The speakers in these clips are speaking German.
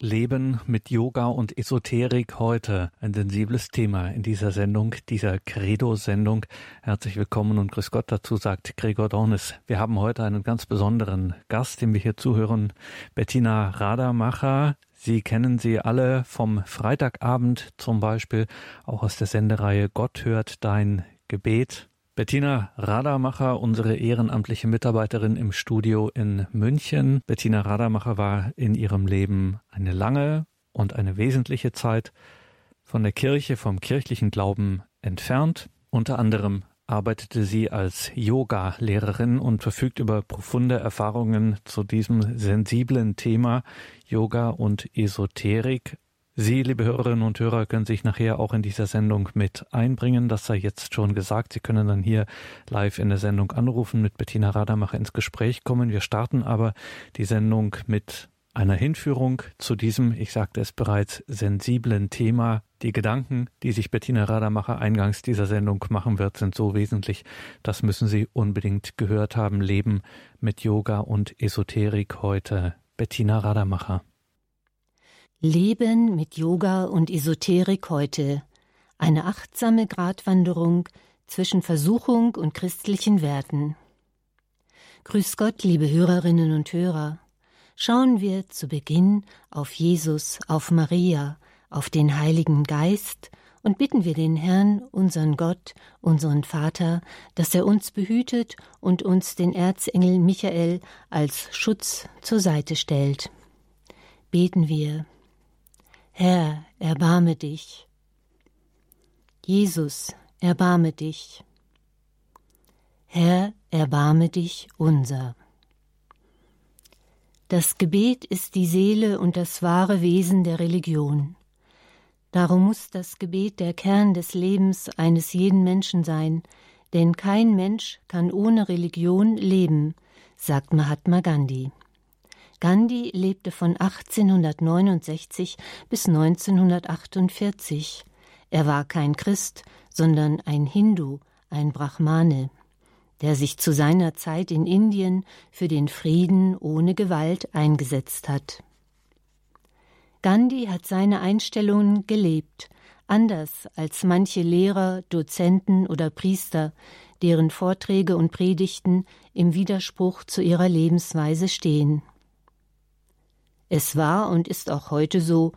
Leben mit Yoga und Esoterik heute. Ein sensibles Thema in dieser Sendung, dieser Credo-Sendung. Herzlich willkommen und Grüß Gott dazu, sagt Gregor Dornis. Wir haben heute einen ganz besonderen Gast, dem wir hier zuhören. Bettina Radamacher. Sie kennen sie alle vom Freitagabend zum Beispiel, auch aus der Sendereihe Gott hört dein Gebet. Bettina Radamacher, unsere ehrenamtliche Mitarbeiterin im Studio in München. Bettina Radamacher war in ihrem Leben eine lange und eine wesentliche Zeit von der Kirche, vom kirchlichen Glauben entfernt. Unter anderem arbeitete sie als Yoga-Lehrerin und verfügt über profunde Erfahrungen zu diesem sensiblen Thema Yoga und Esoterik. Sie, liebe Hörerinnen und Hörer, können sich nachher auch in dieser Sendung mit einbringen. Das sei jetzt schon gesagt. Sie können dann hier live in der Sendung anrufen, mit Bettina Radamacher ins Gespräch kommen. Wir starten aber die Sendung mit einer Hinführung zu diesem, ich sagte es bereits, sensiblen Thema. Die Gedanken, die sich Bettina Radamacher eingangs dieser Sendung machen wird, sind so wesentlich, das müssen Sie unbedingt gehört haben. Leben mit Yoga und Esoterik heute. Bettina Radamacher. Leben mit Yoga und Esoterik heute. Eine achtsame Gratwanderung zwischen Versuchung und christlichen Werten. Grüß Gott, liebe Hörerinnen und Hörer. Schauen wir zu Beginn auf Jesus, auf Maria, auf den Heiligen Geist und bitten wir den Herrn, unseren Gott, unseren Vater, dass er uns behütet und uns den Erzengel Michael als Schutz zur Seite stellt. Beten wir. Herr, erbarme dich. Jesus, erbarme dich. Herr, erbarme dich unser. Das Gebet ist die Seele und das wahre Wesen der Religion. Darum muss das Gebet der Kern des Lebens eines jeden Menschen sein, denn kein Mensch kann ohne Religion leben, sagt Mahatma Gandhi. Gandhi lebte von 1869 bis 1948. Er war kein Christ, sondern ein Hindu, ein Brahmane, der sich zu seiner Zeit in Indien für den Frieden ohne Gewalt eingesetzt hat. Gandhi hat seine Einstellungen gelebt, anders als manche Lehrer, Dozenten oder Priester, deren Vorträge und Predigten im Widerspruch zu ihrer Lebensweise stehen. Es war und ist auch heute so,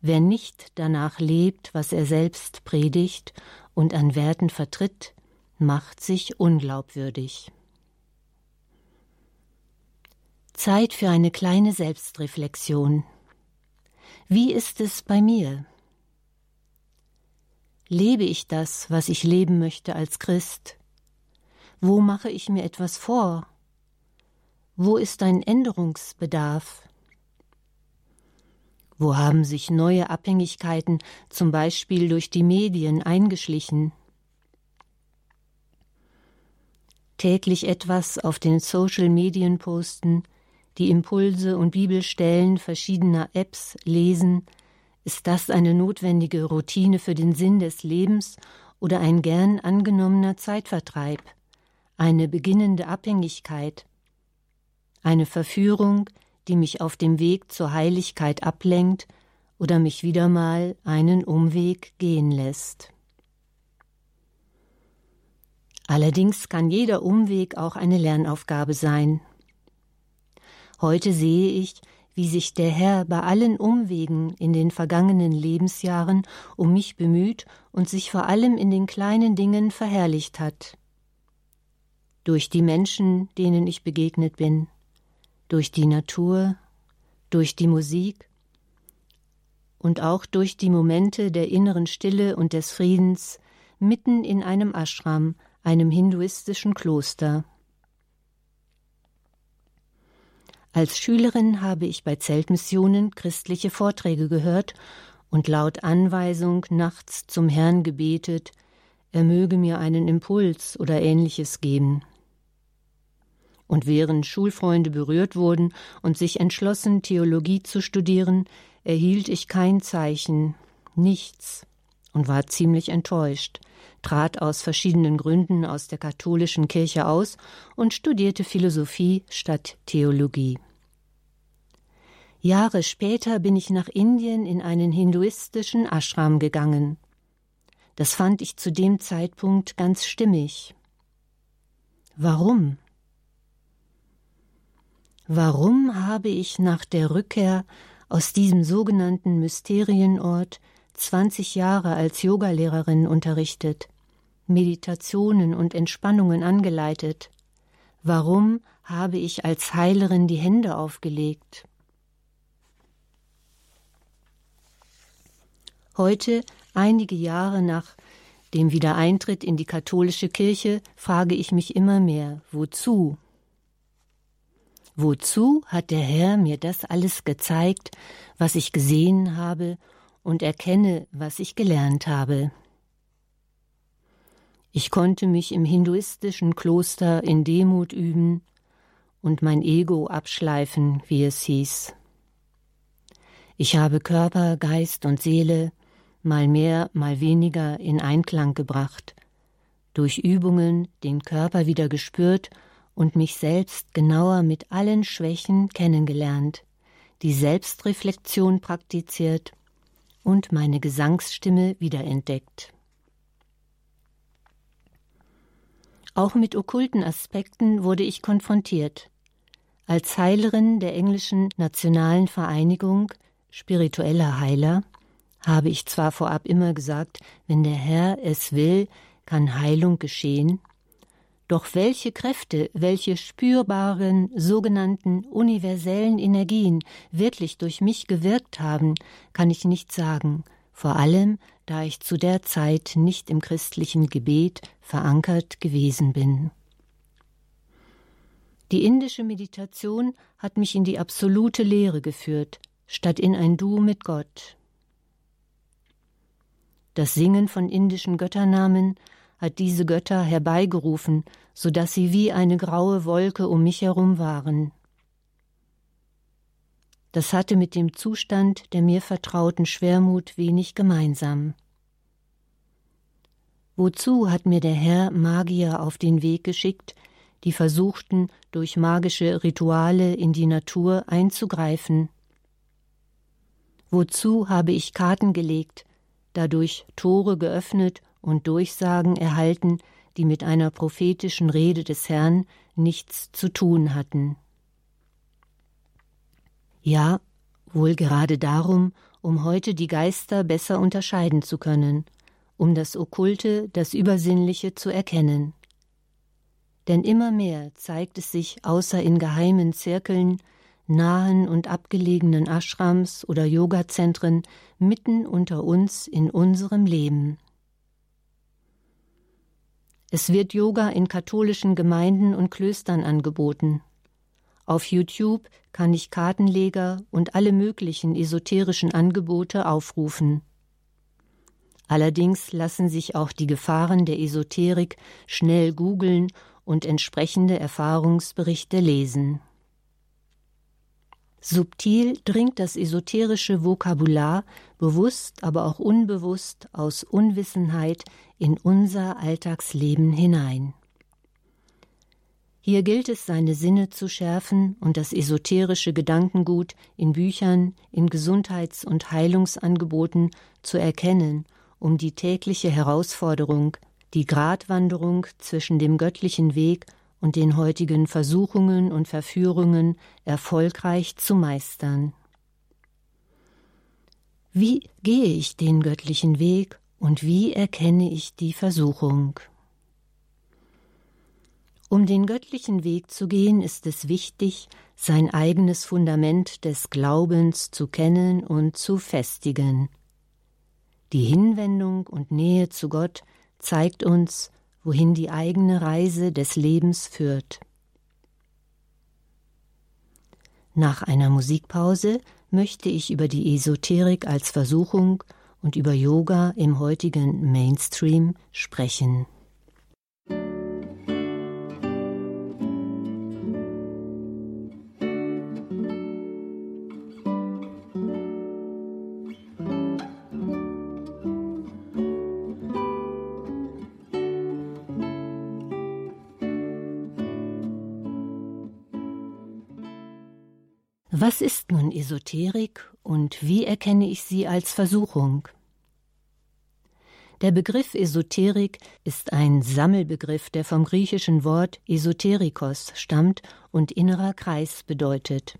wer nicht danach lebt, was er selbst predigt und an Werten vertritt, macht sich unglaubwürdig. Zeit für eine kleine Selbstreflexion. Wie ist es bei mir? Lebe ich das, was ich leben möchte als Christ? Wo mache ich mir etwas vor? Wo ist ein Änderungsbedarf? Wo haben sich neue Abhängigkeiten, zum Beispiel durch die Medien, eingeschlichen? Täglich etwas auf den Social Medien posten, die Impulse und Bibelstellen verschiedener Apps lesen, ist das eine notwendige Routine für den Sinn des Lebens oder ein gern angenommener Zeitvertreib, eine beginnende Abhängigkeit, eine Verführung, die mich auf dem Weg zur Heiligkeit ablenkt oder mich wieder mal einen Umweg gehen lässt. Allerdings kann jeder Umweg auch eine Lernaufgabe sein. Heute sehe ich, wie sich der Herr bei allen Umwegen in den vergangenen Lebensjahren um mich bemüht und sich vor allem in den kleinen Dingen verherrlicht hat. Durch die Menschen, denen ich begegnet bin, durch die Natur, durch die Musik und auch durch die Momente der inneren Stille und des Friedens mitten in einem Ashram, einem hinduistischen Kloster. Als Schülerin habe ich bei Zeltmissionen christliche Vorträge gehört und laut Anweisung nachts zum Herrn gebetet, er möge mir einen Impuls oder ähnliches geben. Und während Schulfreunde berührt wurden und sich entschlossen, Theologie zu studieren, erhielt ich kein Zeichen, nichts, und war ziemlich enttäuscht, trat aus verschiedenen Gründen aus der katholischen Kirche aus und studierte Philosophie statt Theologie. Jahre später bin ich nach Indien in einen hinduistischen Ashram gegangen. Das fand ich zu dem Zeitpunkt ganz stimmig. Warum? Warum habe ich nach der Rückkehr aus diesem sogenannten Mysterienort 20 Jahre als Yogalehrerin unterrichtet, Meditationen und Entspannungen angeleitet? Warum habe ich als Heilerin die Hände aufgelegt? Heute, einige Jahre nach dem Wiedereintritt in die katholische Kirche, frage ich mich immer mehr, wozu? Wozu hat der Herr mir das alles gezeigt, was ich gesehen habe und erkenne, was ich gelernt habe? Ich konnte mich im hinduistischen Kloster in Demut üben und mein Ego abschleifen, wie es hieß. Ich habe Körper, Geist und Seele mal mehr, mal weniger in Einklang gebracht, durch Übungen den Körper wieder gespürt und mich selbst genauer mit allen Schwächen kennengelernt, die Selbstreflexion praktiziert und meine Gesangsstimme wiederentdeckt. Auch mit okkulten Aspekten wurde ich konfrontiert. Als Heilerin der englischen Nationalen Vereinigung spiritueller Heiler habe ich zwar vorab immer gesagt, wenn der Herr es will, kann Heilung geschehen, doch welche Kräfte, welche spürbaren sogenannten universellen Energien wirklich durch mich gewirkt haben, kann ich nicht sagen, vor allem da ich zu der Zeit nicht im christlichen Gebet verankert gewesen bin. Die indische Meditation hat mich in die absolute Lehre geführt, statt in ein Du mit Gott. Das Singen von indischen Götternamen hat diese Götter herbeigerufen, so dass sie wie eine graue Wolke um mich herum waren. Das hatte mit dem Zustand der mir vertrauten Schwermut wenig gemeinsam. Wozu hat mir der Herr Magier auf den Weg geschickt, die versuchten, durch magische Rituale in die Natur einzugreifen? Wozu habe ich Karten gelegt, dadurch Tore geöffnet und Durchsagen erhalten, die mit einer prophetischen Rede des Herrn nichts zu tun hatten. Ja, wohl gerade darum, um heute die Geister besser unterscheiden zu können, um das Okkulte, das Übersinnliche zu erkennen. Denn immer mehr zeigt es sich außer in geheimen Zirkeln, nahen und abgelegenen Ashrams oder Yogazentren mitten unter uns in unserem Leben. Es wird Yoga in katholischen Gemeinden und Klöstern angeboten. Auf YouTube kann ich Kartenleger und alle möglichen esoterischen Angebote aufrufen. Allerdings lassen sich auch die Gefahren der Esoterik schnell googeln und entsprechende Erfahrungsberichte lesen. Subtil dringt das esoterische Vokabular, bewusst, aber auch unbewusst, aus Unwissenheit in unser Alltagsleben hinein. Hier gilt es, seine Sinne zu schärfen und das esoterische Gedankengut in Büchern, in Gesundheits- und Heilungsangeboten zu erkennen, um die tägliche Herausforderung, die Gratwanderung zwischen dem göttlichen Weg und den heutigen Versuchungen und Verführungen erfolgreich zu meistern. Wie gehe ich den göttlichen Weg und wie erkenne ich die Versuchung? Um den göttlichen Weg zu gehen, ist es wichtig, sein eigenes Fundament des Glaubens zu kennen und zu festigen. Die Hinwendung und Nähe zu Gott zeigt uns, wohin die eigene Reise des Lebens führt. Nach einer Musikpause möchte ich über die Esoterik als Versuchung und über Yoga im heutigen Mainstream sprechen. Was ist nun Esoterik und wie erkenne ich sie als Versuchung? Der Begriff Esoterik ist ein Sammelbegriff, der vom griechischen Wort Esoterikos stammt und innerer Kreis bedeutet.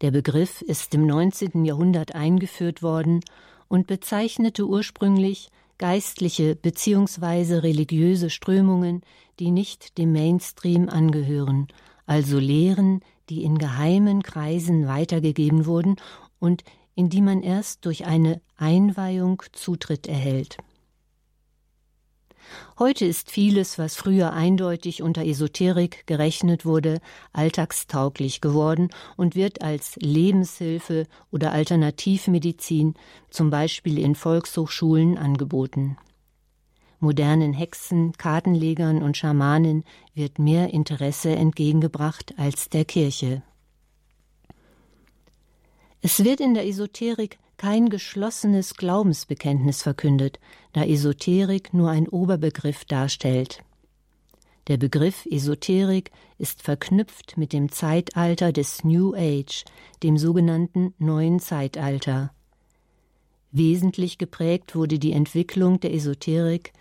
Der Begriff ist im 19. Jahrhundert eingeführt worden und bezeichnete ursprünglich geistliche bzw. religiöse Strömungen, die nicht dem Mainstream angehören, also Lehren, die in geheimen Kreisen weitergegeben wurden und in die man erst durch eine Einweihung Zutritt erhält. Heute ist vieles, was früher eindeutig unter Esoterik gerechnet wurde, alltagstauglich geworden und wird als Lebenshilfe oder Alternativmedizin zum Beispiel in Volkshochschulen angeboten. Modernen Hexen, Kartenlegern und Schamanen wird mehr Interesse entgegengebracht als der Kirche. Es wird in der Esoterik kein geschlossenes Glaubensbekenntnis verkündet, da Esoterik nur ein Oberbegriff darstellt. Der Begriff Esoterik ist verknüpft mit dem Zeitalter des New Age, dem sogenannten neuen Zeitalter. Wesentlich geprägt wurde die Entwicklung der Esoterik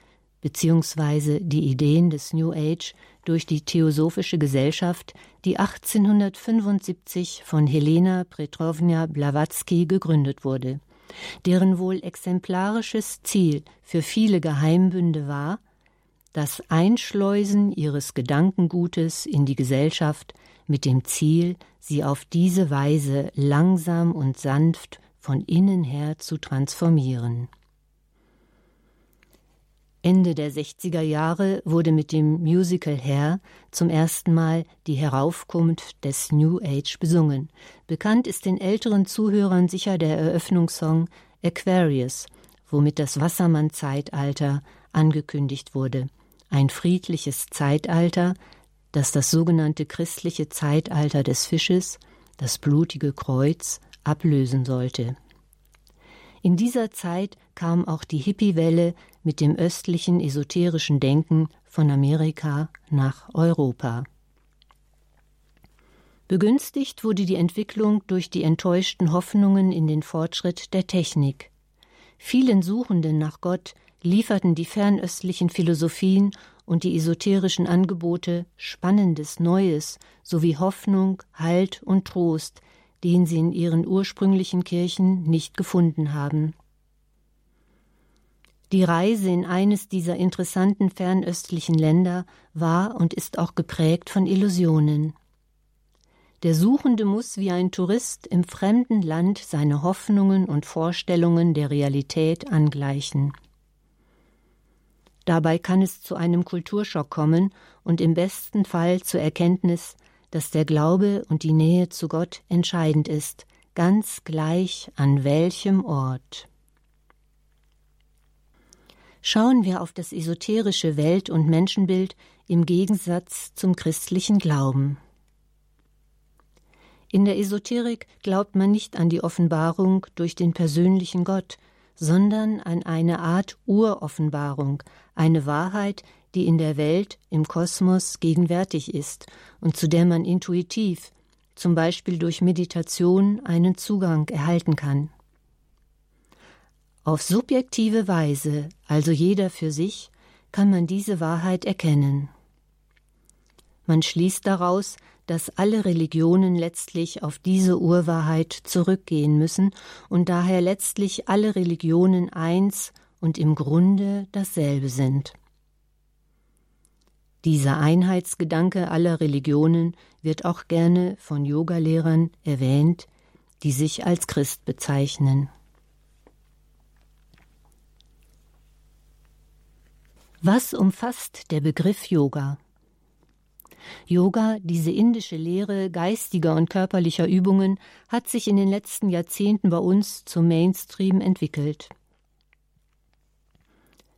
beziehungsweise die Ideen des New Age durch die Theosophische Gesellschaft, die 1875 von Helena Petrovna Blavatsky gegründet wurde, deren wohl exemplarisches Ziel für viele Geheimbünde war, das Einschleusen ihres Gedankengutes in die Gesellschaft mit dem Ziel, sie auf diese Weise langsam und sanft von innen her zu transformieren. Ende der 60er Jahre wurde mit dem Musical Hair zum ersten Mal die Heraufkunft des New Age besungen. Bekannt ist den älteren Zuhörern sicher der Eröffnungssong Aquarius, womit das Wassermann-Zeitalter angekündigt wurde. Ein friedliches Zeitalter, das das sogenannte christliche Zeitalter des Fisches, das blutige Kreuz, ablösen sollte. In dieser Zeit kam auch die Hippiewelle mit dem östlichen esoterischen Denken von Amerika nach Europa. Begünstigt wurde die Entwicklung durch die enttäuschten Hoffnungen in den Fortschritt der Technik. Vielen Suchenden nach Gott lieferten die fernöstlichen Philosophien und die esoterischen Angebote Spannendes Neues sowie Hoffnung, Halt und Trost, den sie in ihren ursprünglichen Kirchen nicht gefunden haben. Die Reise in eines dieser interessanten fernöstlichen Länder war und ist auch geprägt von Illusionen. Der Suchende muss wie ein Tourist im fremden Land seine Hoffnungen und Vorstellungen der Realität angleichen. Dabei kann es zu einem Kulturschock kommen und im besten Fall zur Erkenntnis, dass der Glaube und die Nähe zu Gott entscheidend ist, ganz gleich an welchem Ort. Schauen wir auf das esoterische Welt- und Menschenbild im Gegensatz zum christlichen Glauben. In der Esoterik glaubt man nicht an die Offenbarung durch den persönlichen Gott, sondern an eine Art Uroffenbarung, eine Wahrheit, die in der Welt, im Kosmos gegenwärtig ist und zu der man intuitiv, zum Beispiel durch Meditation, einen Zugang erhalten kann. Auf subjektive Weise, also jeder für sich, kann man diese Wahrheit erkennen. Man schließt daraus, dass alle Religionen letztlich auf diese Urwahrheit zurückgehen müssen und daher letztlich alle Religionen eins und im Grunde dasselbe sind. Dieser Einheitsgedanke aller Religionen wird auch gerne von Yogalehrern erwähnt, die sich als Christ bezeichnen. Was umfasst der Begriff Yoga? Yoga, diese indische Lehre geistiger und körperlicher Übungen, hat sich in den letzten Jahrzehnten bei uns zum Mainstream entwickelt.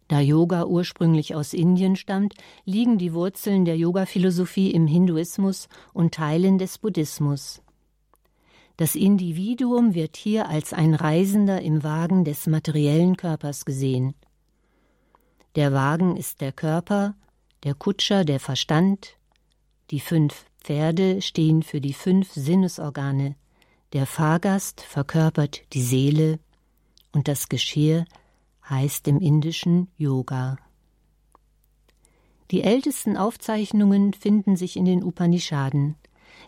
Da Yoga ursprünglich aus Indien stammt, liegen die Wurzeln der Yoga-Philosophie im Hinduismus und Teilen des Buddhismus. Das Individuum wird hier als ein Reisender im Wagen des materiellen Körpers gesehen. Der Wagen ist der Körper, der Kutscher der Verstand, die fünf Pferde stehen für die fünf Sinnesorgane, der Fahrgast verkörpert die Seele und das Geschirr heißt im Indischen Yoga. Die ältesten Aufzeichnungen finden sich in den Upanishaden.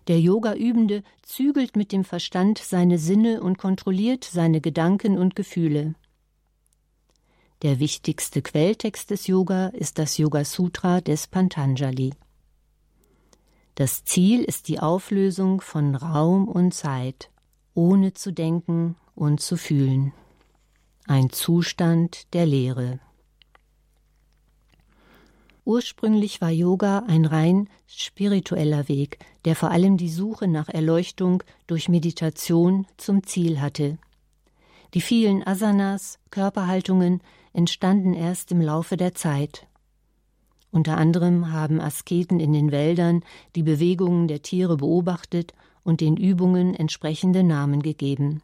Der Yoga-Übende zügelt mit dem Verstand seine Sinne und kontrolliert seine Gedanken und Gefühle. Der wichtigste Quelltext des Yoga ist das Yoga Sutra des Pantanjali. Das Ziel ist die Auflösung von Raum und Zeit, ohne zu denken und zu fühlen. Ein Zustand der Leere. Ursprünglich war Yoga ein rein spiritueller Weg, der vor allem die Suche nach Erleuchtung durch Meditation zum Ziel hatte. Die vielen Asanas, Körperhaltungen, entstanden erst im Laufe der Zeit. Unter anderem haben Asketen in den Wäldern die Bewegungen der Tiere beobachtet und den Übungen entsprechende Namen gegeben.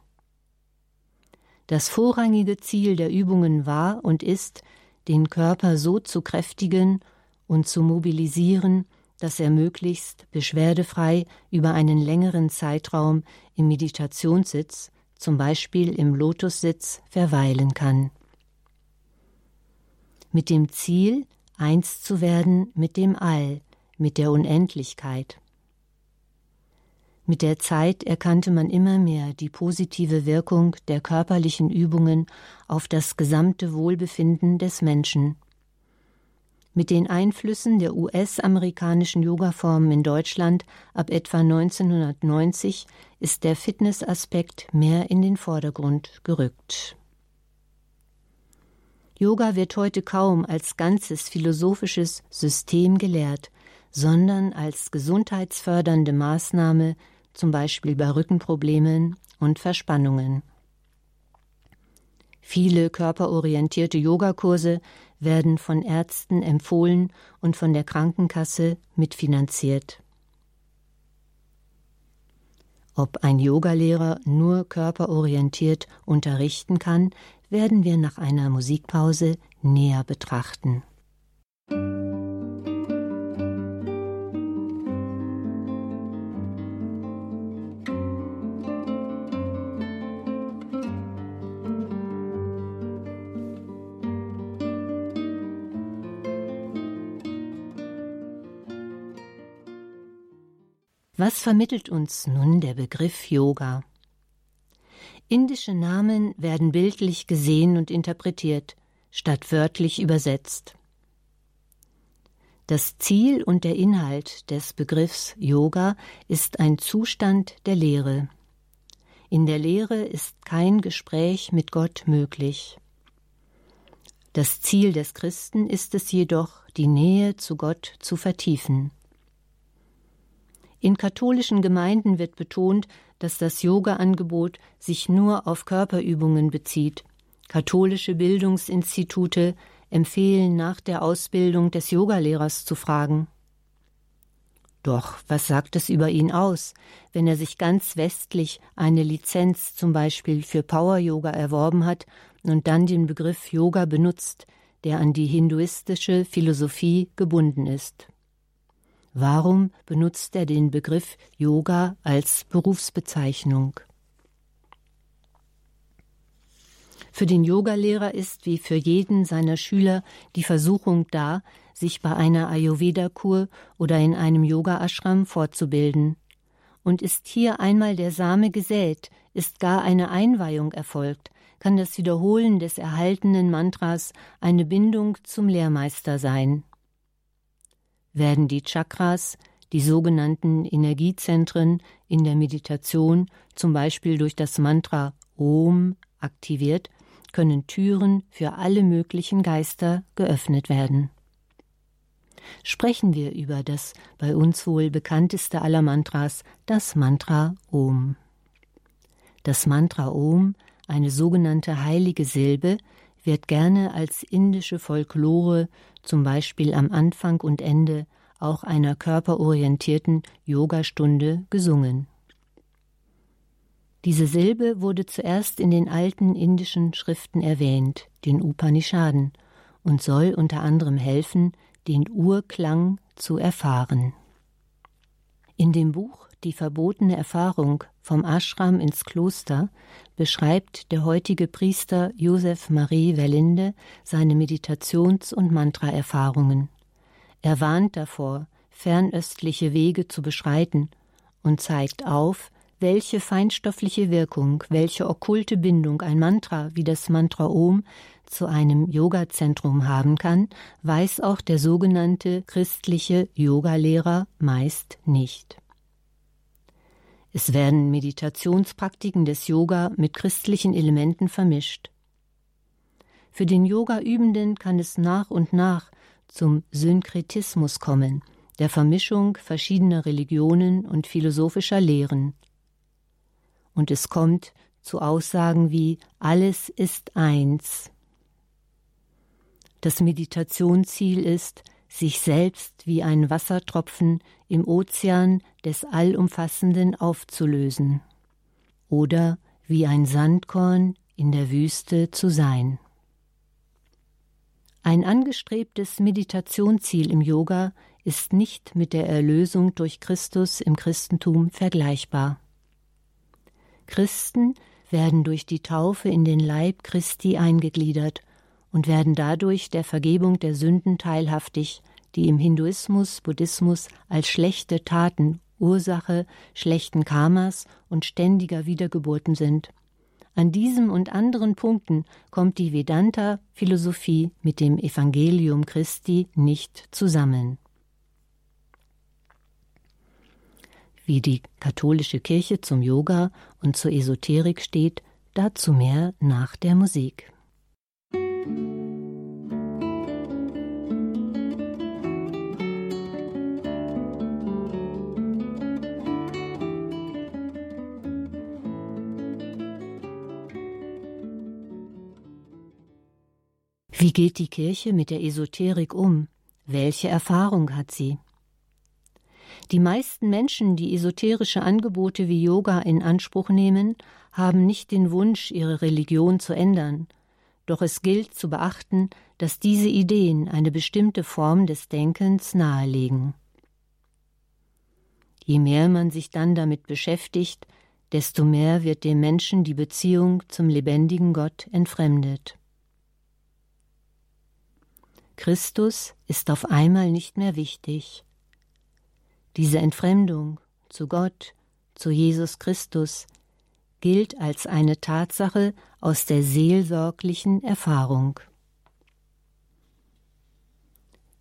Das vorrangige Ziel der Übungen war und ist, den Körper so zu kräftigen und zu mobilisieren, dass er möglichst beschwerdefrei über einen längeren Zeitraum im Meditationssitz, zum Beispiel im Lotussitz, verweilen kann. Mit dem Ziel, eins zu werden mit dem All, mit der Unendlichkeit. Mit der Zeit erkannte man immer mehr die positive Wirkung der körperlichen Übungen auf das gesamte Wohlbefinden des Menschen. Mit den Einflüssen der US-amerikanischen Yogaformen in Deutschland ab etwa 1990 ist der Fitnessaspekt mehr in den Vordergrund gerückt. Yoga wird heute kaum als ganzes philosophisches System gelehrt, sondern als gesundheitsfördernde Maßnahme zum Beispiel bei Rückenproblemen und Verspannungen. Viele körperorientierte Yogakurse werden von Ärzten empfohlen und von der Krankenkasse mitfinanziert. Ob ein Yogalehrer nur körperorientiert unterrichten kann, werden wir nach einer Musikpause näher betrachten. Was vermittelt uns nun der Begriff Yoga? Indische Namen werden bildlich gesehen und interpretiert, statt wörtlich übersetzt. Das Ziel und der Inhalt des Begriffs Yoga ist ein Zustand der Lehre. In der Lehre ist kein Gespräch mit Gott möglich. Das Ziel des Christen ist es jedoch, die Nähe zu Gott zu vertiefen. In katholischen Gemeinden wird betont, dass das Yoga-Angebot sich nur auf Körperübungen bezieht. Katholische Bildungsinstitute empfehlen nach der Ausbildung des Yogalehrers zu fragen. Doch was sagt es über ihn aus, wenn er sich ganz westlich eine Lizenz zum Beispiel für Power Yoga erworben hat und dann den Begriff Yoga benutzt, der an die hinduistische Philosophie gebunden ist? Warum benutzt er den Begriff Yoga als Berufsbezeichnung? Für den Yogalehrer ist wie für jeden seiner Schüler die Versuchung da, sich bei einer Ayurveda-Kur oder in einem Yoga-Ashram fortzubilden. Und ist hier einmal der Same gesät, ist gar eine Einweihung erfolgt, kann das Wiederholen des erhaltenen Mantras eine Bindung zum Lehrmeister sein werden die Chakras, die sogenannten Energiezentren in der Meditation, zum Beispiel durch das Mantra Om, aktiviert, können Türen für alle möglichen Geister geöffnet werden. Sprechen wir über das bei uns wohl bekannteste aller Mantras, das Mantra Om. Das Mantra Om, eine sogenannte heilige Silbe, wird gerne als indische Folklore, zum Beispiel am Anfang und Ende auch einer körperorientierten Yogastunde, gesungen. Diese Silbe wurde zuerst in den alten indischen Schriften erwähnt, den Upanishaden, und soll unter anderem helfen, den Urklang zu erfahren. In dem Buch Die verbotene Erfahrung vom Ashram ins Kloster beschreibt der heutige Priester Josef Marie Wellinde seine Meditations- und Mantra-Erfahrungen. Er warnt davor, fernöstliche Wege zu beschreiten und zeigt auf, welche feinstoffliche Wirkung, welche okkulte Bindung ein Mantra wie das Mantra Om zu einem Yoga-Zentrum haben kann, weiß auch der sogenannte christliche Yogalehrer meist nicht. Es werden Meditationspraktiken des Yoga mit christlichen Elementen vermischt. Für den Yoga-Übenden kann es nach und nach zum Synkretismus kommen, der Vermischung verschiedener Religionen und philosophischer Lehren. Und es kommt zu Aussagen wie alles ist eins. Das Meditationsziel ist, sich selbst wie ein Wassertropfen im Ozean des Allumfassenden aufzulösen oder wie ein Sandkorn in der Wüste zu sein. Ein angestrebtes Meditationsziel im Yoga ist nicht mit der Erlösung durch Christus im Christentum vergleichbar. Christen werden durch die Taufe in den Leib Christi eingegliedert und werden dadurch der Vergebung der Sünden teilhaftig, die im Hinduismus, Buddhismus als schlechte Taten Ursache schlechten Karmas und ständiger Wiedergeburten sind. An diesem und anderen Punkten kommt die Vedanta-Philosophie mit dem Evangelium Christi nicht zusammen. Wie die katholische Kirche zum Yoga und zur Esoterik steht, dazu mehr nach der Musik. Wie geht die Kirche mit der Esoterik um? Welche Erfahrung hat sie? Die meisten Menschen, die esoterische Angebote wie Yoga in Anspruch nehmen, haben nicht den Wunsch, ihre Religion zu ändern. Doch es gilt zu beachten, dass diese Ideen eine bestimmte Form des Denkens nahelegen. Je mehr man sich dann damit beschäftigt, desto mehr wird dem Menschen die Beziehung zum lebendigen Gott entfremdet. Christus ist auf einmal nicht mehr wichtig. Diese Entfremdung zu Gott, zu Jesus Christus, gilt als eine Tatsache aus der seelsorglichen Erfahrung.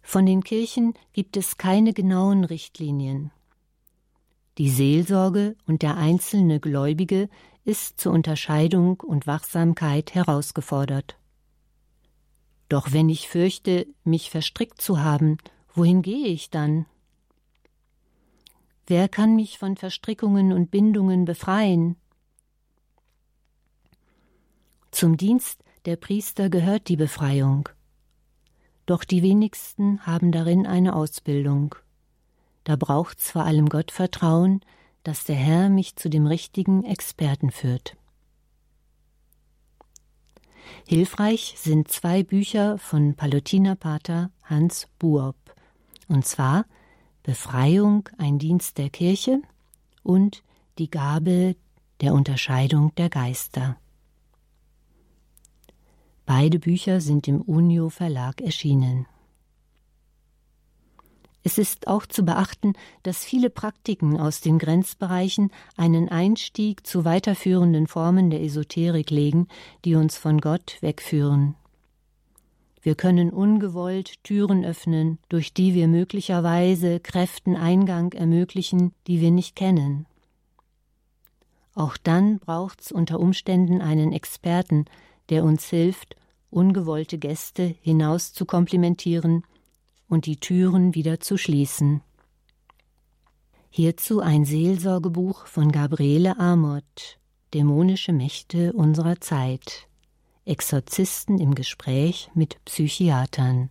Von den Kirchen gibt es keine genauen Richtlinien. Die Seelsorge und der einzelne Gläubige ist zur Unterscheidung und Wachsamkeit herausgefordert. Doch wenn ich fürchte, mich verstrickt zu haben, wohin gehe ich dann? Wer kann mich von Verstrickungen und Bindungen befreien? Zum Dienst der Priester gehört die Befreiung. Doch die wenigsten haben darin eine Ausbildung. Da braucht's vor allem Gottvertrauen, dass der Herr mich zu dem richtigen Experten führt. Hilfreich sind zwei Bücher von Palutinerpater Hans Buob, und zwar Befreiung, ein Dienst der Kirche und die Gabe der Unterscheidung der Geister. Beide Bücher sind im Unio Verlag erschienen. Es ist auch zu beachten, dass viele Praktiken aus den Grenzbereichen einen Einstieg zu weiterführenden Formen der Esoterik legen, die uns von Gott wegführen. Wir können ungewollt Türen öffnen, durch die wir möglicherweise Kräften Eingang ermöglichen, die wir nicht kennen. Auch dann braucht's unter Umständen einen Experten, der uns hilft, ungewollte Gäste hinaus zu komplimentieren und die Türen wieder zu schließen. Hierzu ein Seelsorgebuch von Gabriele Amott, Dämonische Mächte unserer Zeit. Exorzisten im Gespräch mit Psychiatern,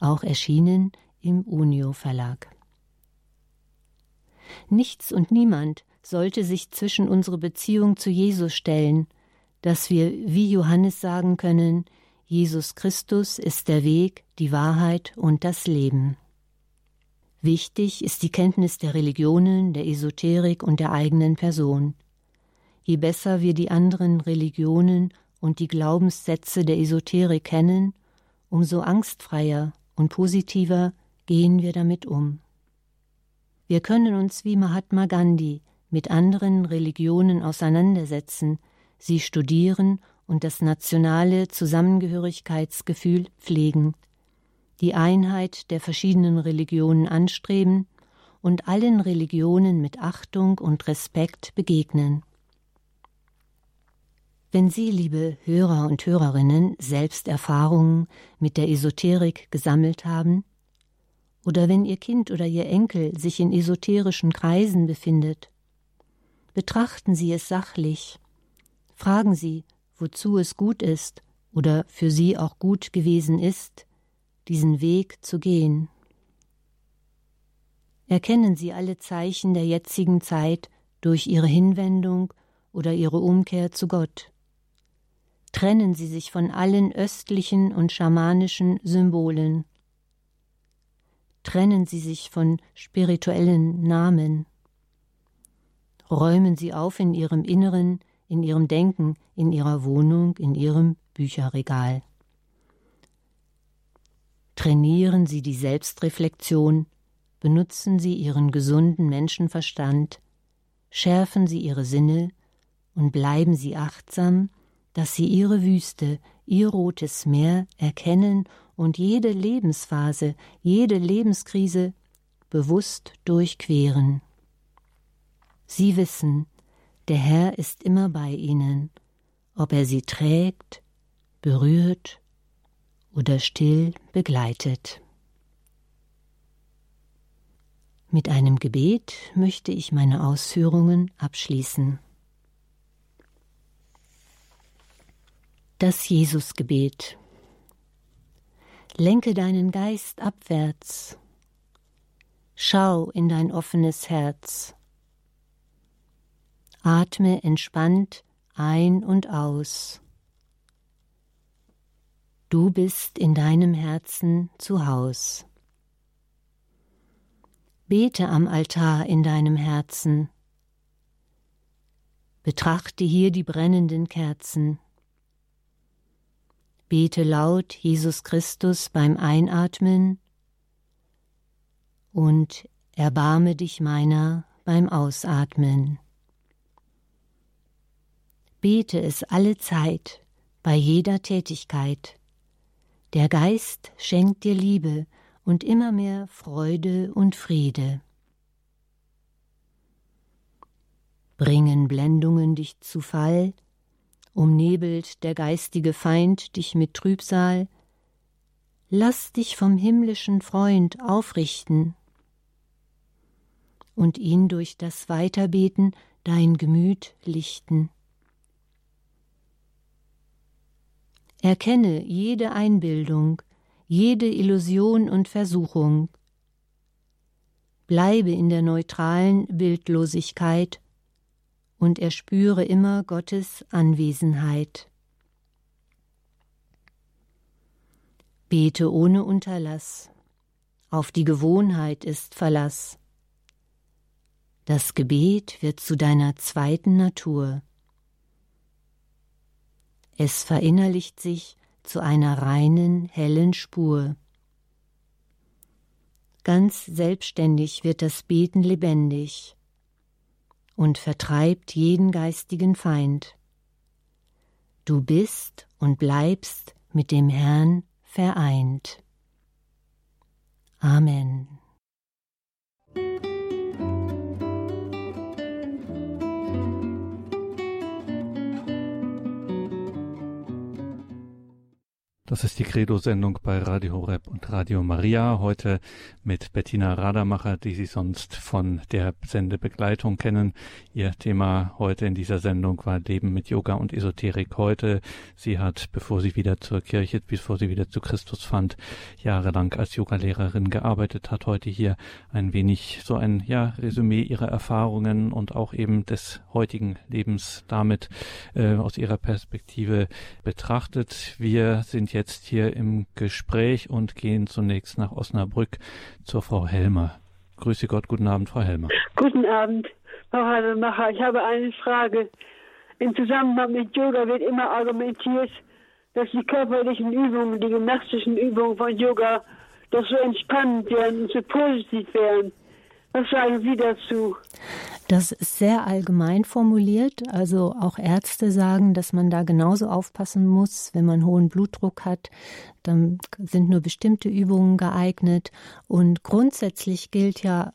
auch erschienen im Unio Verlag. Nichts und niemand sollte sich zwischen unsere Beziehung zu Jesus stellen, dass wir wie Johannes sagen können, Jesus Christus ist der Weg, die Wahrheit und das Leben. Wichtig ist die Kenntnis der Religionen, der Esoterik und der eigenen Person. Je besser wir die anderen Religionen und die Glaubenssätze der Esoterik kennen, umso angstfreier und positiver gehen wir damit um. Wir können uns wie Mahatma Gandhi mit anderen Religionen auseinandersetzen, sie studieren und das nationale Zusammengehörigkeitsgefühl pflegen, die Einheit der verschiedenen Religionen anstreben und allen Religionen mit Achtung und Respekt begegnen. Wenn Sie, liebe Hörer und Hörerinnen, selbst Erfahrungen mit der Esoterik gesammelt haben, oder wenn Ihr Kind oder Ihr Enkel sich in esoterischen Kreisen befindet, betrachten Sie es sachlich, fragen Sie, wozu es gut ist oder für Sie auch gut gewesen ist, diesen Weg zu gehen. Erkennen Sie alle Zeichen der jetzigen Zeit durch Ihre Hinwendung oder Ihre Umkehr zu Gott. Trennen Sie sich von allen östlichen und schamanischen Symbolen trennen Sie sich von spirituellen Namen. Räumen Sie auf in Ihrem Inneren, in Ihrem Denken, in Ihrer Wohnung, in Ihrem Bücherregal. Trainieren Sie die Selbstreflexion, benutzen Sie Ihren gesunden Menschenverstand, schärfen Sie Ihre Sinne und bleiben Sie achtsam, dass Sie Ihre Wüste, Ihr rotes Meer erkennen und jede Lebensphase, jede Lebenskrise bewusst durchqueren. Sie wissen, der Herr ist immer bei ihnen, ob er sie trägt, berührt oder still begleitet. Mit einem Gebet möchte ich meine Ausführungen abschließen. Das Jesusgebet Lenke deinen Geist abwärts. Schau in dein offenes Herz. Atme entspannt ein und aus. Du bist in deinem Herzen zu Haus. Bete am Altar in deinem Herzen. Betrachte hier die brennenden Kerzen. Bete laut Jesus Christus beim Einatmen und erbarme dich meiner beim Ausatmen. Bete es alle Zeit, bei jeder Tätigkeit. Der Geist schenkt dir Liebe und immer mehr Freude und Friede. Bringen Blendungen dich zu Fall, umnebelt der geistige Feind dich mit Trübsal, lass dich vom himmlischen Freund aufrichten und ihn durch das Weiterbeten dein Gemüt lichten. Erkenne jede Einbildung, jede Illusion und Versuchung. Bleibe in der neutralen Bildlosigkeit und er spüre immer Gottes Anwesenheit. Bete ohne Unterlass, auf die Gewohnheit ist Verlass. Das Gebet wird zu deiner zweiten Natur. Es verinnerlicht sich zu einer reinen, hellen Spur. Ganz selbstständig wird das Beten lebendig und vertreibt jeden geistigen Feind. Du bist und bleibst mit dem Herrn vereint. Amen. Das ist die Credo-Sendung bei Radio Horeb und Radio Maria. Heute mit Bettina Rademacher, die Sie sonst von der Sendebegleitung kennen. Ihr Thema heute in dieser Sendung war Leben mit Yoga und Esoterik heute. Sie hat, bevor sie wieder zur Kirche, bevor sie wieder zu Christus fand, jahrelang als Yogalehrerin gearbeitet, hat heute hier ein wenig so ein, ja, Resümee ihrer Erfahrungen und auch eben des heutigen Lebens damit äh, aus ihrer Perspektive betrachtet. Wir sind jetzt jetzt hier im Gespräch und gehen zunächst nach Osnabrück zur Frau Helmer. Grüße Gott, guten Abend, Frau Helmer. Guten Abend, Frau Hademacher. Ich habe eine Frage. Im Zusammenhang mit Yoga wird immer argumentiert, dass die körperlichen Übungen, die gymnastischen Übungen von Yoga doch so entspannend wären und so positiv wären. Was sagen Sie dazu? Das ist sehr allgemein formuliert. Also auch Ärzte sagen, dass man da genauso aufpassen muss, wenn man hohen Blutdruck hat. Dann sind nur bestimmte Übungen geeignet. Und grundsätzlich gilt ja,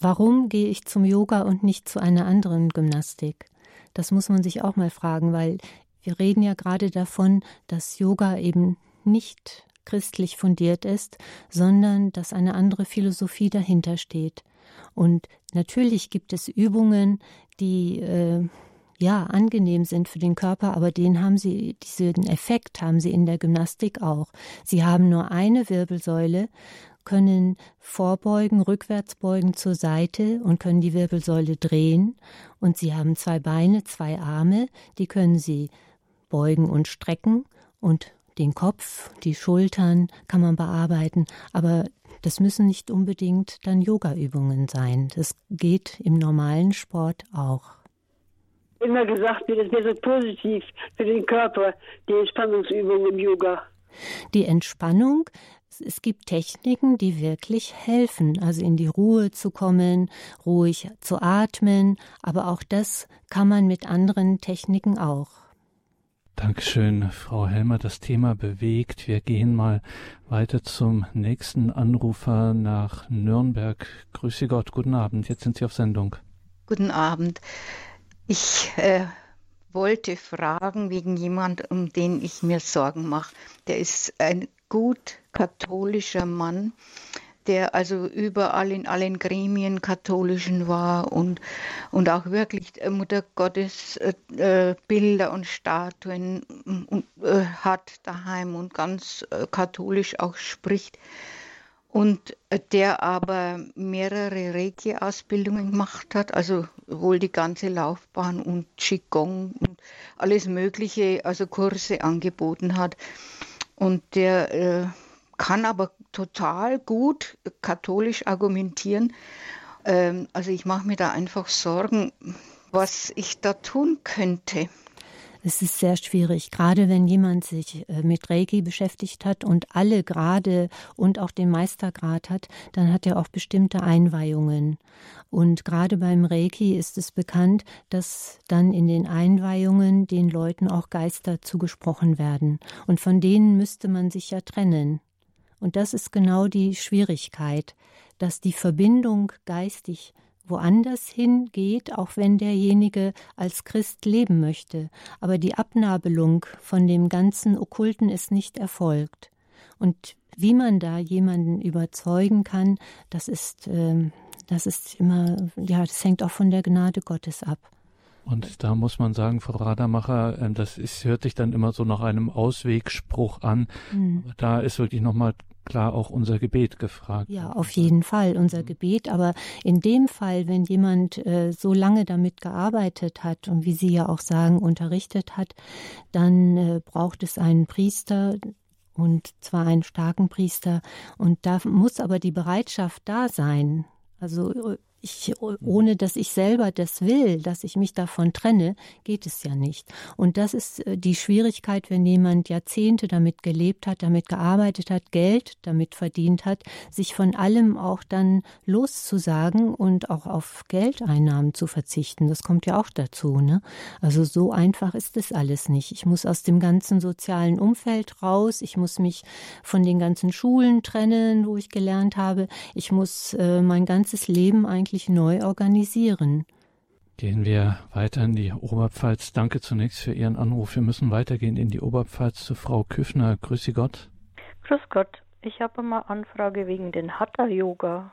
warum gehe ich zum Yoga und nicht zu einer anderen Gymnastik? Das muss man sich auch mal fragen, weil wir reden ja gerade davon, dass Yoga eben nicht christlich fundiert ist, sondern dass eine andere Philosophie dahinter steht. Und natürlich gibt es Übungen, die äh, ja angenehm sind für den Körper, aber den haben sie, diesen Effekt haben sie in der Gymnastik auch. Sie haben nur eine Wirbelsäule, können vorbeugen, rückwärts beugen zur Seite und können die Wirbelsäule drehen. Und sie haben zwei Beine, zwei Arme, die können sie beugen und strecken und den Kopf, die Schultern kann man bearbeiten, aber das müssen nicht unbedingt dann Yoga-Übungen sein. Das geht im normalen Sport auch. Immer gesagt es wäre so positiv für den Körper, die Entspannungsübungen im Yoga. Die Entspannung, es gibt Techniken, die wirklich helfen, also in die Ruhe zu kommen, ruhig zu atmen, aber auch das kann man mit anderen Techniken auch. Dankeschön, Frau Helmer. Das Thema bewegt. Wir gehen mal weiter zum nächsten Anrufer nach Nürnberg. Grüße Gott, guten Abend. Jetzt sind Sie auf Sendung. Guten Abend. Ich äh, wollte fragen wegen jemand, um den ich mir Sorgen mache. Der ist ein gut katholischer Mann der also überall in allen Gremien katholischen war und, und auch wirklich Mutter Gottes äh, äh Bilder und Statuen äh, hat daheim und ganz äh, katholisch auch spricht. Und äh, der aber mehrere Reiki-Ausbildungen gemacht hat, also wohl die ganze Laufbahn und Qigong und alles Mögliche, also Kurse angeboten hat. Und der äh, kann aber total gut katholisch argumentieren. Ähm, also ich mache mir da einfach Sorgen, was ich da tun könnte. Es ist sehr schwierig, gerade wenn jemand sich äh, mit Reiki beschäftigt hat und alle Grade und auch den Meistergrad hat, dann hat er auch bestimmte Einweihungen. Und gerade beim Reiki ist es bekannt, dass dann in den Einweihungen den Leuten auch Geister zugesprochen werden. Und von denen müsste man sich ja trennen. Und das ist genau die Schwierigkeit, dass die Verbindung geistig woanders hingeht, auch wenn derjenige als Christ leben möchte, aber die Abnabelung von dem ganzen Okkulten ist nicht erfolgt. Und wie man da jemanden überzeugen kann, das ist, äh, das ist immer, ja, das hängt auch von der Gnade Gottes ab. Und da muss man sagen, Frau Radermacher, ähm, das ist, hört sich dann immer so nach einem Auswegspruch an. Mhm. Da ist wirklich nochmal klar auch unser Gebet gefragt. Ja, auf jeden Fall unser mhm. Gebet. Aber in dem Fall, wenn jemand äh, so lange damit gearbeitet hat und wie Sie ja auch sagen, unterrichtet hat, dann äh, braucht es einen Priester, und zwar einen starken Priester. Und da muss aber die Bereitschaft da sein. Also ich, ohne dass ich selber das will, dass ich mich davon trenne, geht es ja nicht. Und das ist äh, die Schwierigkeit, wenn jemand Jahrzehnte damit gelebt hat, damit gearbeitet hat, Geld damit verdient hat, sich von allem auch dann loszusagen und auch auf Geldeinnahmen zu verzichten. Das kommt ja auch dazu. Ne? Also so einfach ist es alles nicht. Ich muss aus dem ganzen sozialen Umfeld raus. Ich muss mich von den ganzen Schulen trennen, wo ich gelernt habe. Ich muss äh, mein ganzes Leben eigentlich wirklich neu organisieren. Gehen wir weiter in die Oberpfalz. Danke zunächst für Ihren Anruf. Wir müssen weitergehen in die Oberpfalz zu Frau Küffner. Grüße Gott. Grüß Gott. Ich habe mal Anfrage wegen den Hatha-Yoga.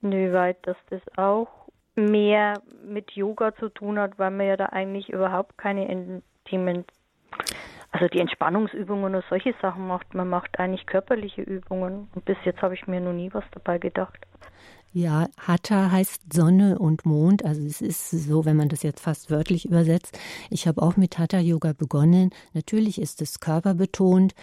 Inwieweit dass das auch mehr mit Yoga zu tun hat, weil man ja da eigentlich überhaupt keine intimen, also die Entspannungsübungen und solche Sachen macht. Man macht eigentlich körperliche Übungen. Und bis jetzt habe ich mir noch nie was dabei gedacht. Ja, Hatha heißt Sonne und Mond. Also es ist so, wenn man das jetzt fast wörtlich übersetzt. Ich habe auch mit Hatha Yoga begonnen. Natürlich ist es körperbetont,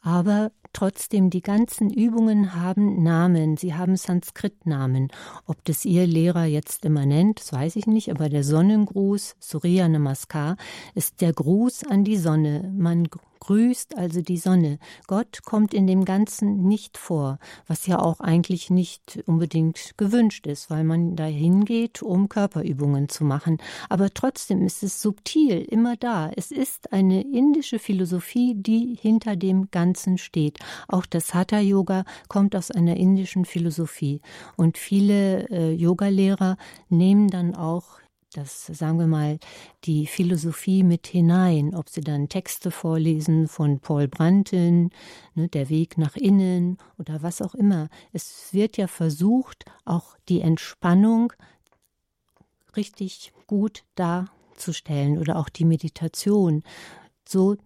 aber trotzdem die ganzen Übungen haben Namen, sie haben Sanskrit-Namen. Ob das ihr Lehrer jetzt immer nennt, das weiß ich nicht, aber der Sonnengruß, Surya Namaskar, ist der Gruß an die Sonne. Man grüßt also die Sonne. Gott kommt in dem Ganzen nicht vor, was ja auch eigentlich nicht unbedingt gewünscht ist, weil man dahin geht, um Körperübungen zu machen. Aber trotzdem ist es subtil immer da. Es ist eine indische Philosophie, die hinter dem Ganzen steht. Auch das Hatha Yoga kommt aus einer indischen Philosophie. Und viele äh, Yogalehrer nehmen dann auch das, sagen wir mal, die Philosophie mit hinein, ob sie dann Texte vorlesen von Paul Branten, ne, Der Weg nach innen oder was auch immer. Es wird ja versucht, auch die Entspannung richtig gut darzustellen oder auch die Meditation so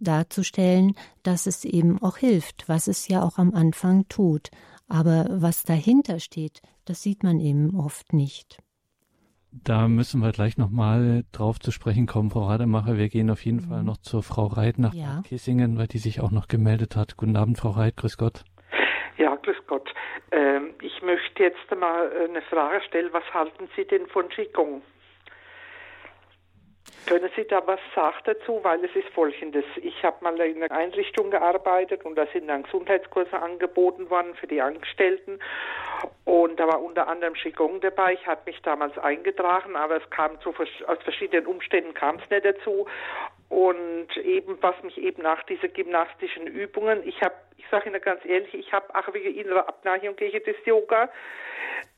darzustellen, dass es eben auch hilft, was es ja auch am Anfang tut. Aber was dahinter steht, das sieht man eben oft nicht. Da müssen wir gleich nochmal drauf zu sprechen kommen, Frau Rademacher. Wir gehen auf jeden mhm. Fall noch zur Frau Reit nach ja. Kissingen, weil die sich auch noch gemeldet hat. Guten Abend, Frau Reit, grüß Gott. Ja, grüß Gott. Ähm, ich möchte jetzt mal eine Frage stellen. Was halten Sie denn von Qigong? Können Sie da was sagen dazu? Weil es ist folgendes. Ich habe mal in einer Einrichtung gearbeitet und da sind dann Gesundheitskurse angeboten worden für die Angestellten. Und da war unter anderem Qigong dabei. Ich hatte mich damals eingetragen, aber es kam zu, aus verschiedenen Umständen kam es nicht dazu. Und eben, was mich eben nach diese gymnastischen Übungen, ich habe, ich sage Ihnen ganz ehrlich, ich habe auch wegen innere Abneigung gegen das Yoga.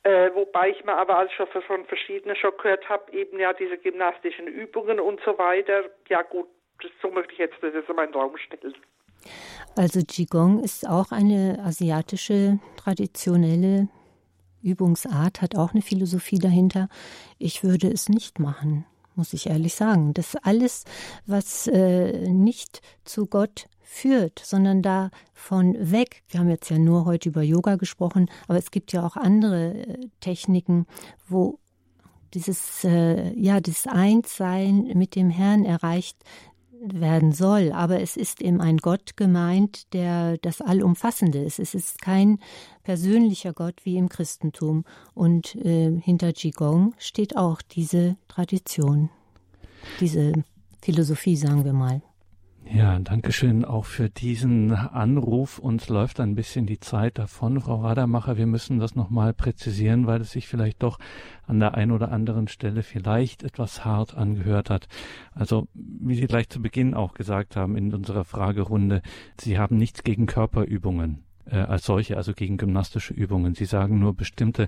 Äh, wobei ich mir aber als schon von verschiedenen schon gehört habe, eben ja diese gymnastischen Übungen und so weiter. Ja gut, das, so möchte ich jetzt das ist mein Raum stellen. Also Qigong ist auch eine asiatische traditionelle Übungsart, hat auch eine Philosophie dahinter. Ich würde es nicht machen, muss ich ehrlich sagen. Das alles, was äh, nicht zu Gott führt, sondern davon weg. Wir haben jetzt ja nur heute über Yoga gesprochen, aber es gibt ja auch andere äh, Techniken, wo dieses, äh, ja, das Einssein mit dem Herrn erreicht werden soll. Aber es ist eben ein Gott gemeint, der das Allumfassende ist. Es ist kein persönlicher Gott wie im Christentum. Und äh, hinter Qigong steht auch diese Tradition, diese Philosophie, sagen wir mal. Ja, danke schön auch für diesen Anruf. Uns läuft ein bisschen die Zeit davon, Frau Radermacher. Wir müssen das nochmal präzisieren, weil es sich vielleicht doch an der einen oder anderen Stelle vielleicht etwas hart angehört hat. Also, wie Sie gleich zu Beginn auch gesagt haben in unserer Fragerunde, Sie haben nichts gegen Körperübungen äh, als solche, also gegen gymnastische Übungen. Sie sagen nur bestimmte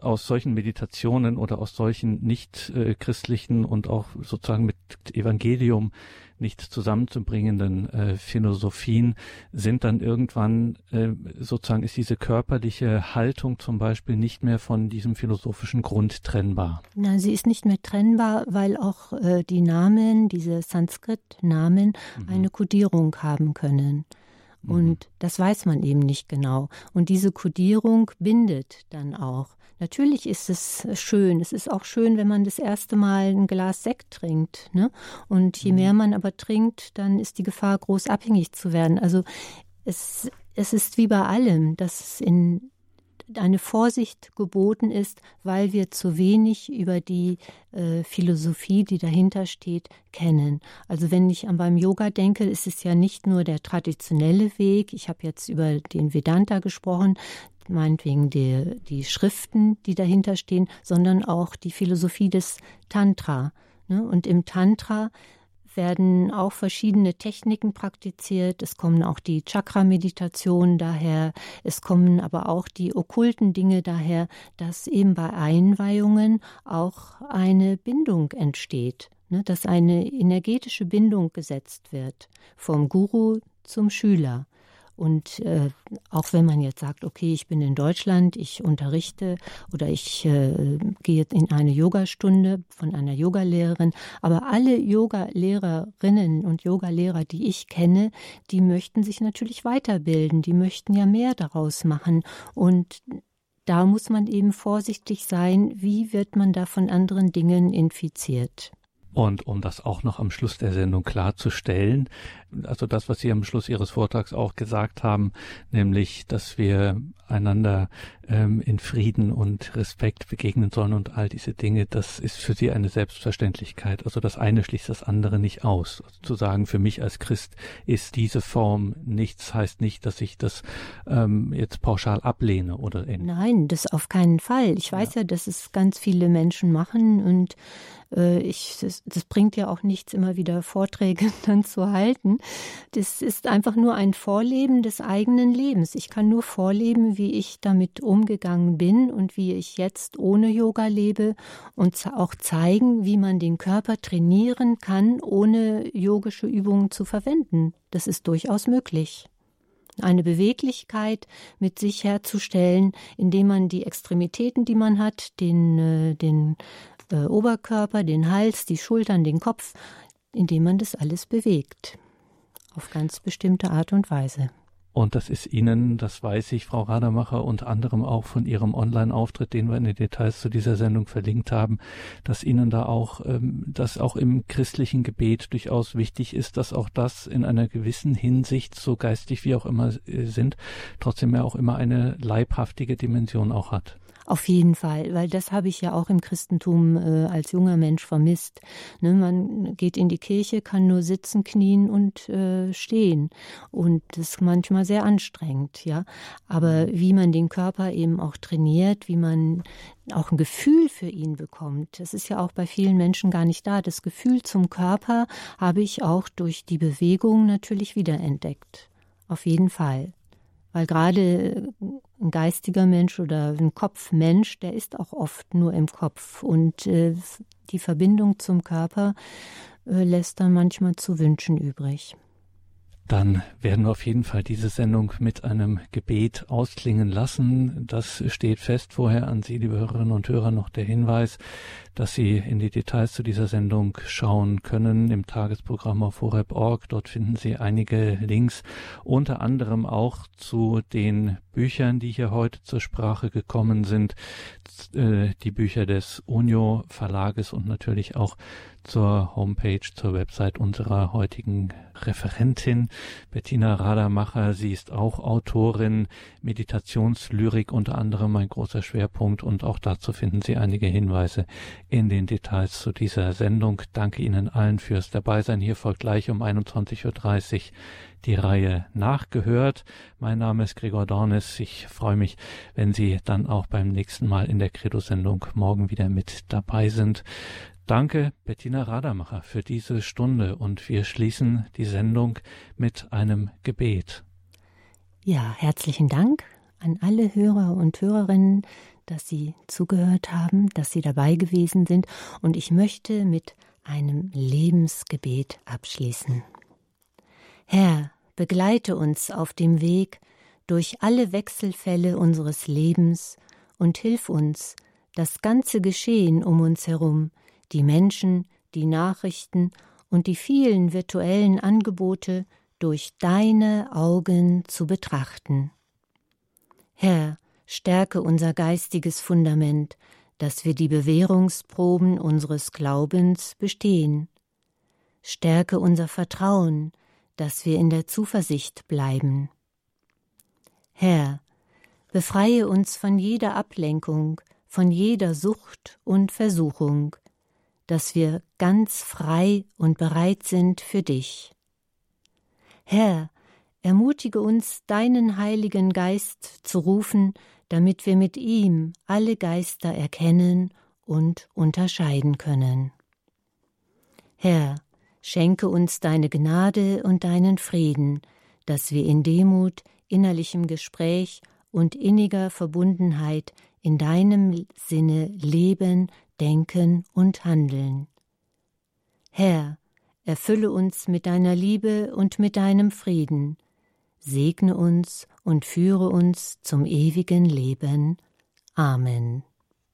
aus solchen Meditationen oder aus solchen nicht äh, christlichen und auch sozusagen mit Evangelium nicht zusammenzubringenden äh, Philosophien sind dann irgendwann äh, sozusagen ist diese körperliche Haltung zum Beispiel nicht mehr von diesem philosophischen Grund trennbar. Nein, sie ist nicht mehr trennbar, weil auch äh, die Namen, diese Sanskrit-Namen, mhm. eine Kodierung haben können. Mhm. Und das weiß man eben nicht genau. Und diese Kodierung bindet dann auch. Natürlich ist es schön. Es ist auch schön, wenn man das erste Mal ein Glas Sekt trinkt. Ne? Und je mehr mhm. man aber trinkt, dann ist die Gefahr groß, abhängig zu werden. Also es, es ist wie bei allem, dass in eine Vorsicht geboten ist, weil wir zu wenig über die äh, Philosophie, die dahinter steht, kennen. Also wenn ich an beim Yoga denke, ist es ja nicht nur der traditionelle Weg. Ich habe jetzt über den Vedanta gesprochen, meinetwegen die, die Schriften, die dahinter stehen, sondern auch die Philosophie des Tantra. Ne? Und im Tantra werden auch verschiedene Techniken praktiziert. Es kommen auch die Chakra-Meditationen daher. Es kommen aber auch die okkulten Dinge daher, dass eben bei Einweihungen auch eine Bindung entsteht, ne, dass eine energetische Bindung gesetzt wird vom Guru zum Schüler. Und äh, auch wenn man jetzt sagt, okay, ich bin in Deutschland, ich unterrichte oder ich äh, gehe in eine Yogastunde von einer Yogalehrerin, aber alle Yogalehrerinnen und Yogalehrer, die ich kenne, die möchten sich natürlich weiterbilden, die möchten ja mehr daraus machen und da muss man eben vorsichtig sein, wie wird man da von anderen Dingen infiziert. Und um das auch noch am Schluss der Sendung klarzustellen, also das, was Sie am Schluss Ihres Vortrags auch gesagt haben, nämlich, dass wir einander ähm, in Frieden und Respekt begegnen sollen und all diese Dinge, das ist für Sie eine Selbstverständlichkeit. Also das eine schließt das andere nicht aus. Also zu sagen, für mich als Christ ist diese Form nichts, heißt nicht, dass ich das ähm, jetzt pauschal ablehne oder ähnlich. Nein, das auf keinen Fall. Ich weiß ja, ja dass es ganz viele Menschen machen und ich, das, das bringt ja auch nichts, immer wieder Vorträge dann zu halten. Das ist einfach nur ein Vorleben des eigenen Lebens. Ich kann nur vorleben, wie ich damit umgegangen bin und wie ich jetzt ohne Yoga lebe und auch zeigen, wie man den Körper trainieren kann, ohne yogische Übungen zu verwenden. Das ist durchaus möglich eine Beweglichkeit mit sich herzustellen, indem man die Extremitäten, die man hat, den, äh, den äh, Oberkörper, den Hals, die Schultern, den Kopf, indem man das alles bewegt. Auf ganz bestimmte Art und Weise. Und das ist Ihnen, das weiß ich, Frau Rademacher, unter anderem auch von Ihrem Online-Auftritt, den wir in den Details zu dieser Sendung verlinkt haben, dass Ihnen da auch, ähm, dass auch im christlichen Gebet durchaus wichtig ist, dass auch das in einer gewissen Hinsicht, so geistig wie auch immer äh, sind, trotzdem ja auch immer eine leibhaftige Dimension auch hat. Auf jeden Fall, weil das habe ich ja auch im Christentum äh, als junger Mensch vermisst. Ne, man geht in die Kirche, kann nur sitzen, knien und äh, stehen. Und das ist manchmal sehr anstrengend, ja. Aber wie man den Körper eben auch trainiert, wie man auch ein Gefühl für ihn bekommt, das ist ja auch bei vielen Menschen gar nicht da. Das Gefühl zum Körper habe ich auch durch die Bewegung natürlich wiederentdeckt. Auf jeden Fall. Weil gerade ein geistiger Mensch oder ein Kopfmensch, der ist auch oft nur im Kopf. Und äh, die Verbindung zum Körper äh, lässt dann manchmal zu wünschen übrig. Dann werden wir auf jeden Fall diese Sendung mit einem Gebet ausklingen lassen. Das steht fest. Vorher an Sie, liebe Hörerinnen und Hörer, noch der Hinweis, dass Sie in die Details zu dieser Sendung schauen können im Tagesprogramm auf horeb.org. Dort finden Sie einige Links, unter anderem auch zu den Büchern, die hier heute zur Sprache gekommen sind, äh, die Bücher des Unio Verlages und natürlich auch zur Homepage, zur Website unserer heutigen Referentin Bettina Radermacher. Sie ist auch Autorin, Meditationslyrik unter anderem ein großer Schwerpunkt und auch dazu finden Sie einige Hinweise in den Details zu dieser Sendung. Danke Ihnen allen fürs Dabeisein. Hier folgt gleich um 21.30 Uhr die Reihe nachgehört. Mein Name ist Gregor Dornes. Ich freue mich, wenn Sie dann auch beim nächsten Mal in der Credo-Sendung morgen wieder mit dabei sind. Danke, Bettina Rademacher, für diese Stunde und wir schließen die Sendung mit einem Gebet. Ja, herzlichen Dank an alle Hörer und Hörerinnen, dass Sie zugehört haben, dass Sie dabei gewesen sind und ich möchte mit einem Lebensgebet abschließen. Herr, begleite uns auf dem Weg durch alle Wechselfälle unseres Lebens und hilf uns, das ganze Geschehen um uns herum die Menschen, die Nachrichten und die vielen virtuellen Angebote durch deine Augen zu betrachten. Herr, stärke unser geistiges Fundament, dass wir die Bewährungsproben unseres Glaubens bestehen. Stärke unser Vertrauen, dass wir in der Zuversicht bleiben. Herr, befreie uns von jeder Ablenkung, von jeder Sucht und Versuchung, dass wir ganz frei und bereit sind für dich. Herr, ermutige uns, deinen Heiligen Geist zu rufen, damit wir mit ihm alle Geister erkennen und unterscheiden können. Herr, schenke uns deine Gnade und deinen Frieden, dass wir in Demut, innerlichem Gespräch und inniger Verbundenheit in deinem Sinne leben, denken und handeln. Herr, erfülle uns mit deiner Liebe und mit deinem Frieden, segne uns und führe uns zum ewigen Leben. Amen.